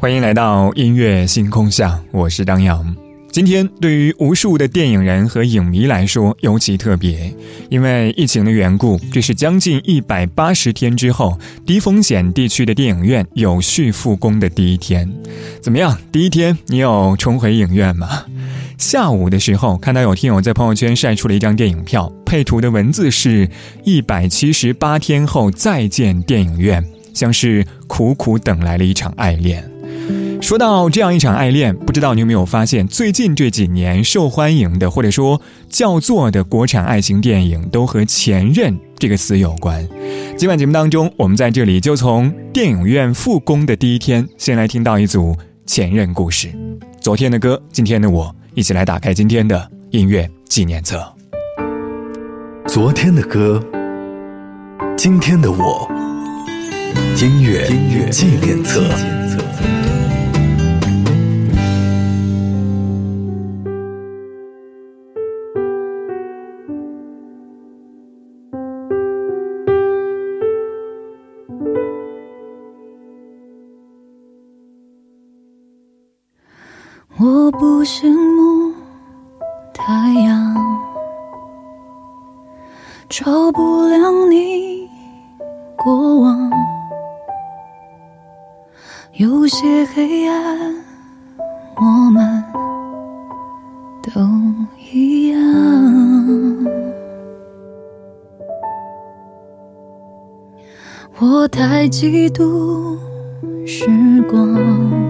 欢迎来到音乐星空下，我是张扬。今天对于无数的电影人和影迷来说尤其特别，因为疫情的缘故，这是将近一百八十天之后，低风险地区的电影院有序复工的第一天。怎么样？第一天你有重回影院吗？下午的时候，看到有听友在朋友圈晒出了一张电影票，配图的文字是一百七十八天后再见电影院，像是苦苦等来了一场爱恋。说到这样一场爱恋，不知道你有没有发现，最近这几年受欢迎的或者说叫座的国产爱情电影，都和“前任”这个词有关。今晚节目当中，我们在这里就从电影院复工的第一天，先来听到一组前任故事。昨天的歌，今天的我，一起来打开今天的音乐纪念册。昨天的歌，今天的我，音乐音乐纪念册。不羡慕太阳，照不亮你过往。有些黑暗，我们都一样。我太嫉妒时光。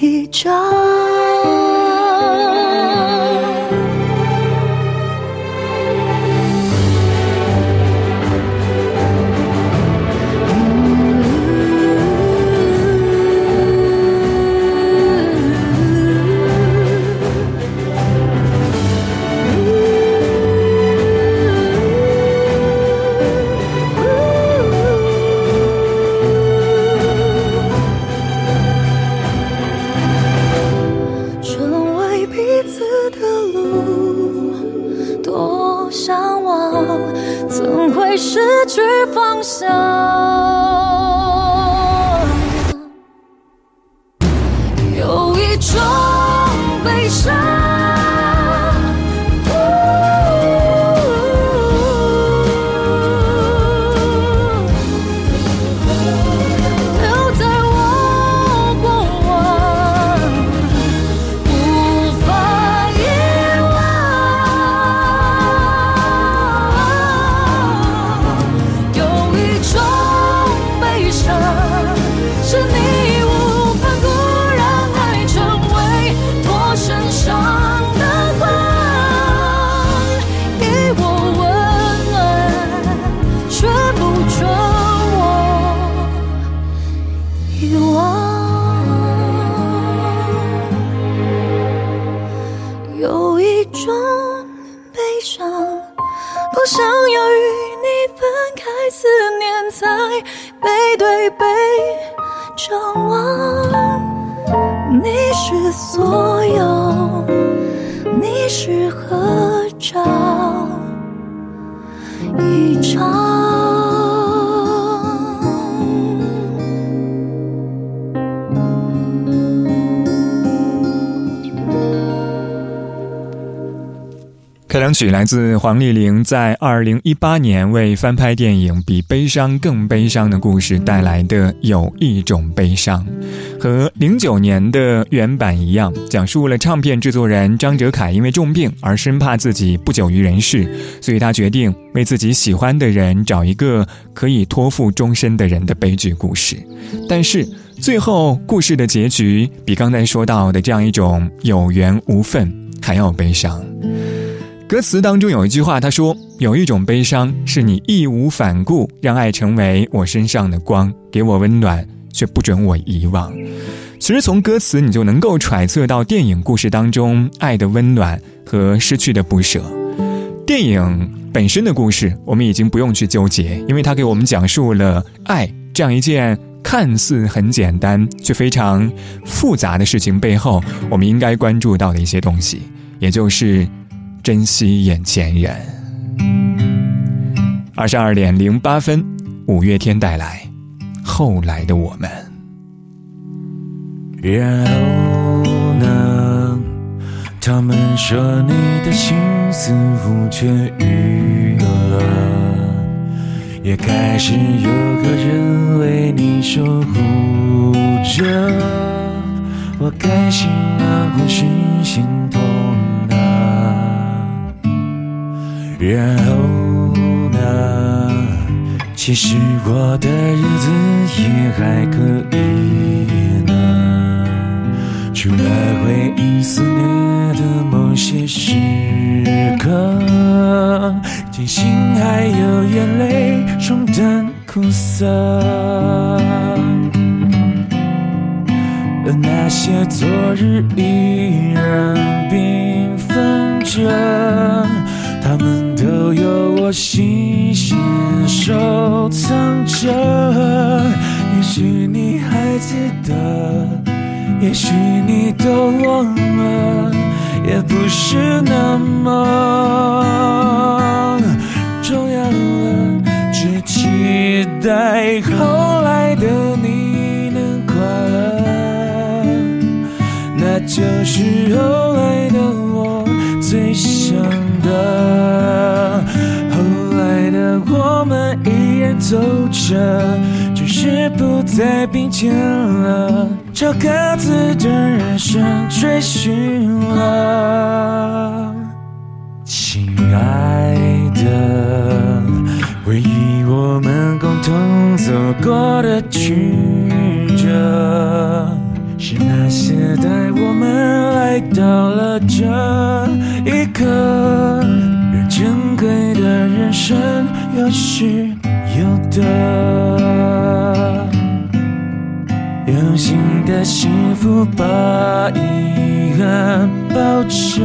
一张。在背对。背张望。你是所有，你是合照一张。开场曲来自黄丽玲在二零一八年为翻拍电影《比悲伤更悲伤的故事》带来的《有一种悲伤》，和零九年的原版一样，讲述了唱片制作人张哲凯因为重病而生怕自己不久于人世，所以他决定为自己喜欢的人找一个可以托付终身的人的悲剧故事。但是最后故事的结局比刚才说到的这样一种有缘无分还要悲伤。歌词当中有一句话，他说：“有一种悲伤，是你义无反顾让爱成为我身上的光，给我温暖，却不准我遗忘。”其实从歌词你就能够揣测到电影故事当中爱的温暖和失去的不舍。电影本身的故事我们已经不用去纠结，因为它给我们讲述了爱这样一件看似很简单却非常复杂的事情背后，我们应该关注到的一些东西，也就是。珍惜眼前人。二十二点零八分，五月天带来《后来的我们》。然后呢？他们说你的心似乎痊愈了，也开始有个人为你守护着。我开心啊，或是心痛？然后呢？其实我的日子也还可以呢，除了回忆肆虐的某些时刻，庆幸还有眼泪冲淡苦涩，而那些昨日依然缤纷着，我细心收藏着，也许你还记得，也许你都忘了，也不是那么重要了。只期待后来的你能快乐，那就是后来的我最想的。走着，只是不再并肩了，朝各自的人生追寻了。亲爱的，回忆我们共同走过的曲折，是那些带我们来到了这一刻，珍贵的人生。有是有的，用心的幸福把遗憾抱着，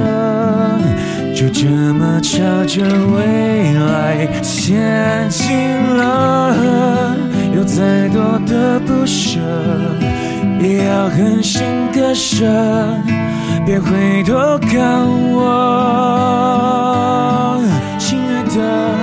就这么朝着未来前进了。有再多的不舍，也要狠心割舍，别回头看我，亲爱的。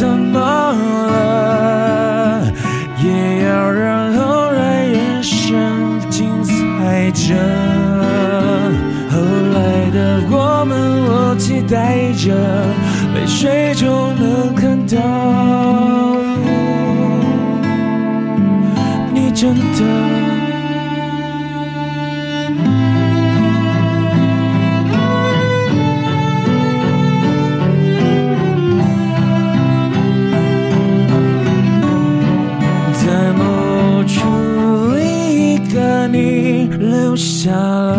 怎么了。也要让后来人生精彩着，后来的我们，我期待着，泪水中能看到你真的。下了，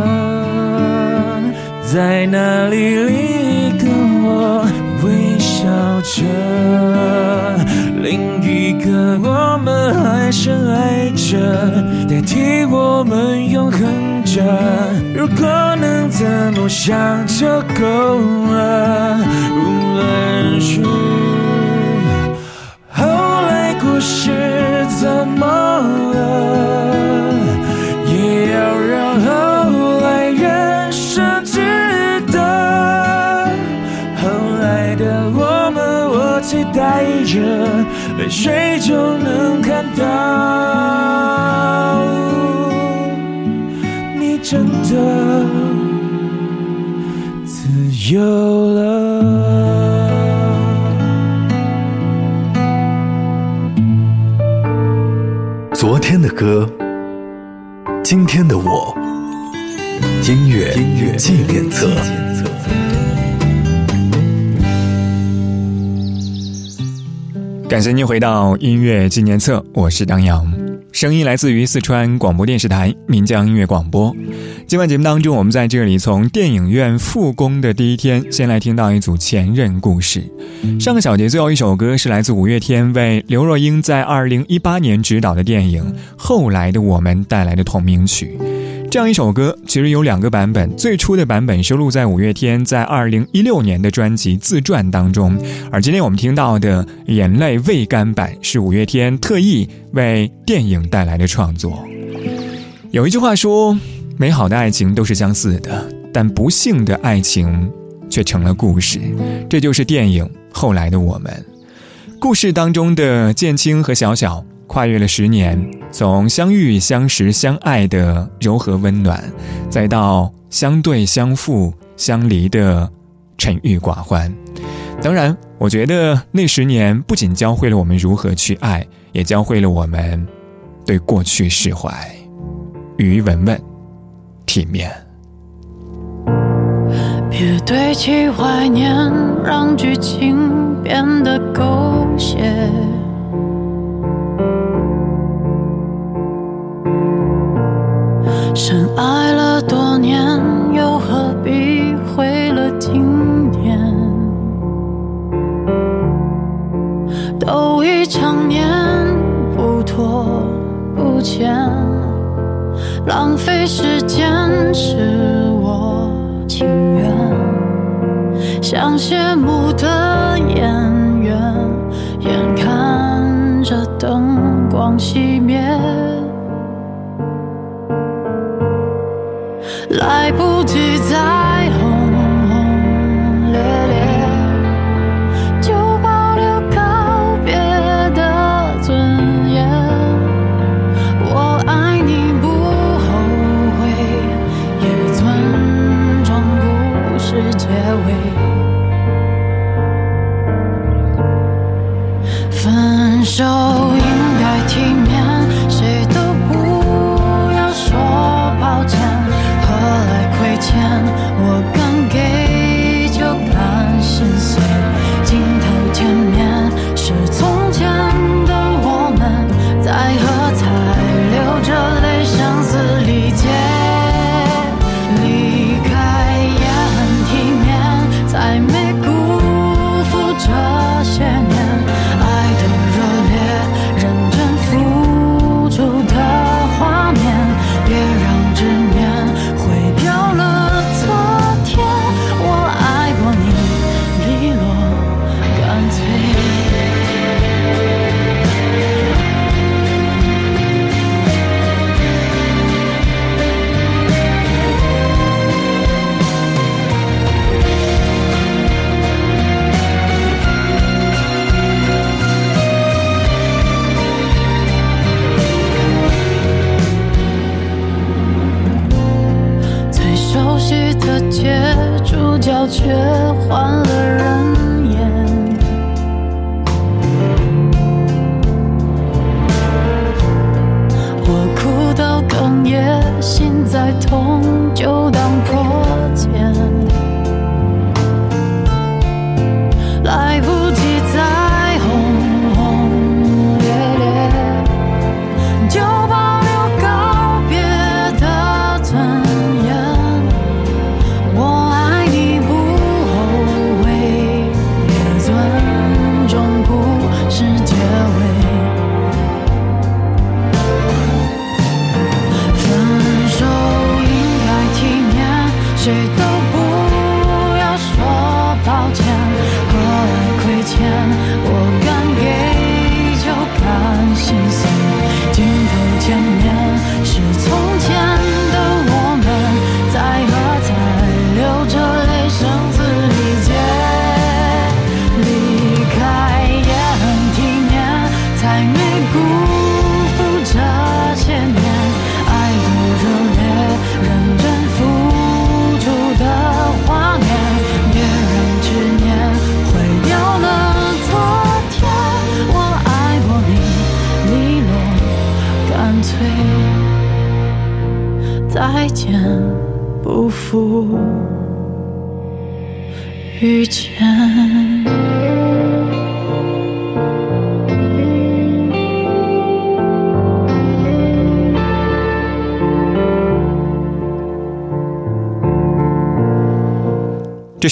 在那里你跟我微笑着，另一个我们还深爱着，代替我们永恒着。如果能这么想就够了，无论是后来故事怎么到，你真的自由了。昨天的歌，今天的我，音乐音乐纪念册。感谢您回到音乐纪念册，我是张扬，声音来自于四川广播电视台岷江音乐广播。今晚节目当中，我们在这里从电影院复工的第一天，先来听到一组前任故事。上个小节最后一首歌是来自五月天为刘若英在二零一八年执导的电影《后来的我们》带来的同名曲。这样一首歌其实有两个版本，最初的版本收录在五月天在二零一六年的专辑《自传》当中，而今天我们听到的《眼泪未干》版是五月天特意为电影带来的创作。有一句话说：“美好的爱情都是相似的，但不幸的爱情却成了故事。”这就是电影《后来的我们》故事当中的建青和小小。跨越了十年，从相遇、相识、相爱的柔和温暖，再到相对、相负、相离的沉郁寡欢。当然，我觉得那十年不仅教会了我们如何去爱，也教会了我们对过去释怀。于文文，体面。别堆砌怀念，让剧情变得狗时间是我情愿。像谢幕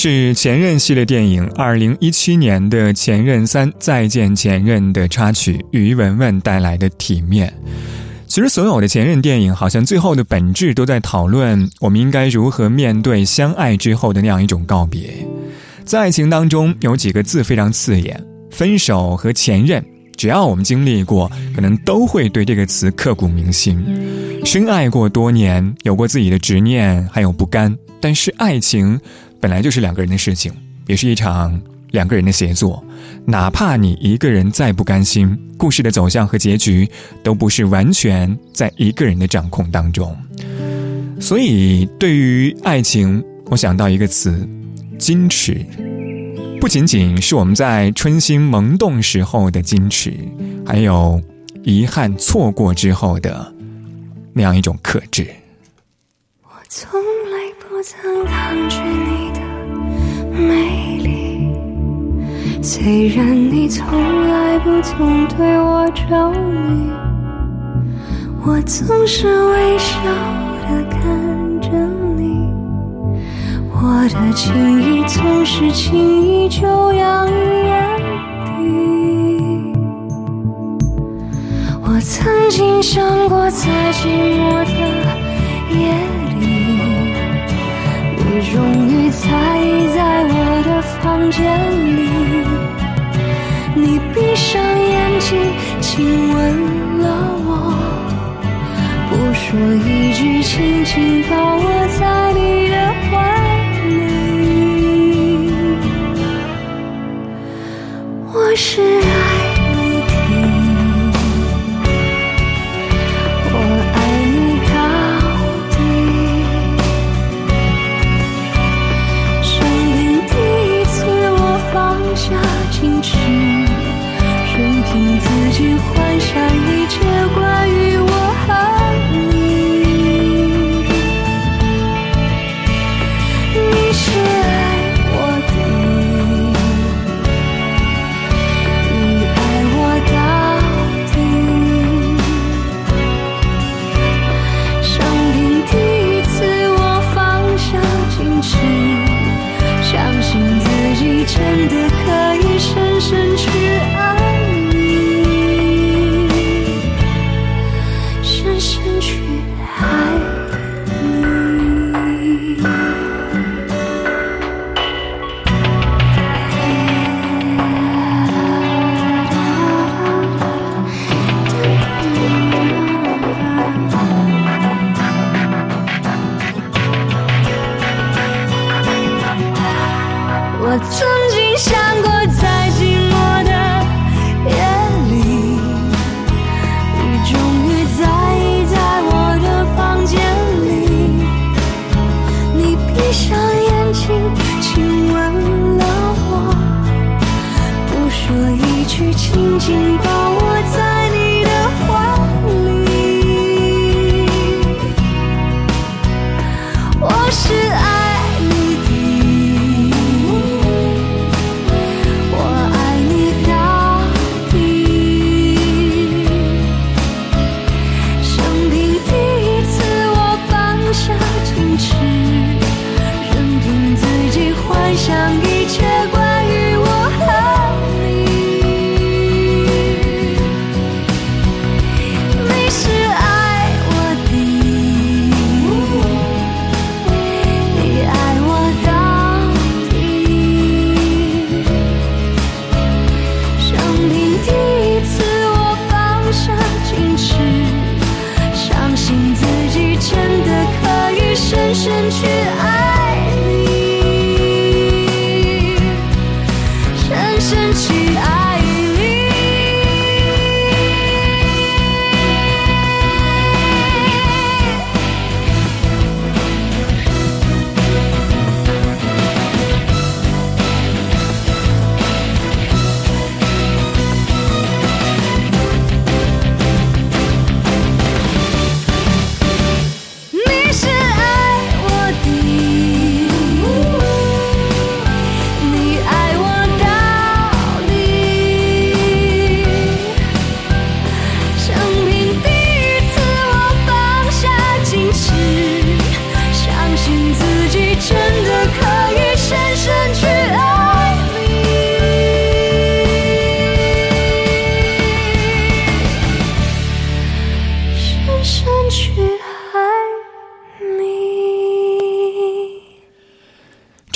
是《前任》系列电影二零一七年的《前任三再见前任》的插曲，于文文带来的《体面》。其实，所有的前任电影好像最后的本质都在讨论我们应该如何面对相爱之后的那样一种告别。在爱情当中，有几个字非常刺眼：分手和前任。只要我们经历过，可能都会对这个词刻骨铭心。深爱过多年，有过自己的执念，还有不甘，但是爱情。本来就是两个人的事情，也是一场两个人的协作。哪怕你一个人再不甘心，故事的走向和结局都不是完全在一个人的掌控当中。所以，对于爱情，我想到一个词：矜持。不仅仅是我们在春心萌动时候的矜持，还有遗憾错过之后的那样一种克制。我从来不曾抗拒你。美丽，虽然你从来不曾对我着迷，我总是微笑的看着你，我的情意总是轻易就洋溢眼底。我曾经想过，在寂寞的夜里，终于在我的。房间里，你闭上眼睛，亲吻了我，不说一句，轻轻抱我在你的怀里。我是爱。是。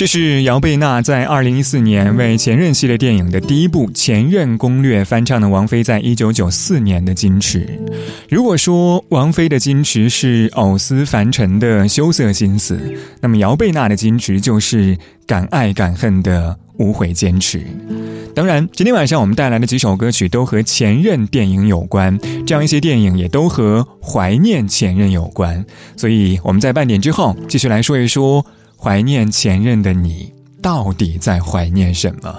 这是姚贝娜在二零一四年为《前任》系列电影的第一部《前任攻略》翻唱的王菲在一九九四年的《矜持》。如果说王菲的《矜持》是藕丝凡尘的羞涩心思，那么姚贝娜的《矜持》就是敢爱敢恨的无悔坚持。当然，今天晚上我们带来的几首歌曲都和《前任》电影有关，这样一些电影也都和怀念前任有关。所以我们在半点之后继续来说一说。怀念前任的你，到底在怀念什么？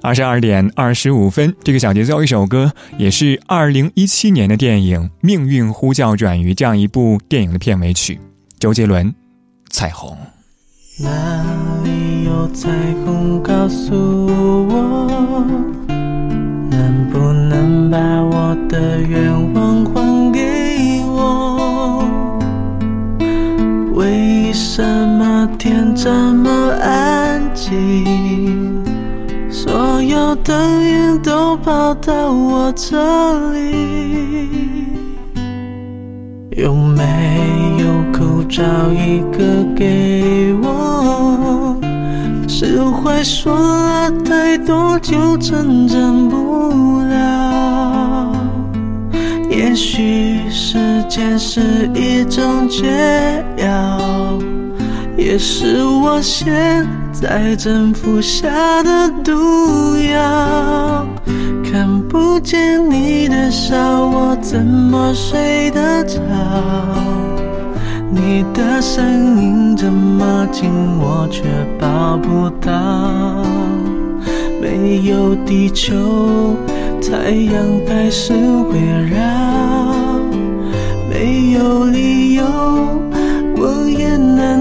二十二点二十五分，这个小节奏一首歌，也是二零一七年的电影《命运呼叫转移》这样一部电影的片尾曲，周杰伦《彩虹》。哪里有彩虹？告诉我，能不能把我的愿望什么天这么安静？所有灯影都跑到我这里，有没有口罩一个给我？释怀说了太多就成真不了。也许时间是一种解药，也是我现在正服下的毒药。看不见你的笑，我怎么睡得着？你的声音这么近，我却抱不到。没有地球。太阳开始围绕，没有理由，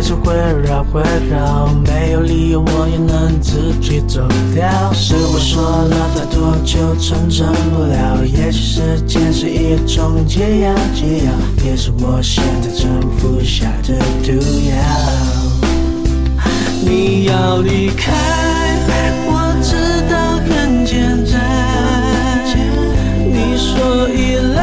还是会绕，会绕，没有理由我也能自己走掉。是我说了太多就成真不了，也许时间是一种解药，解药也是我现在正服下的毒药。你要离开，我知道很简单。你说依赖。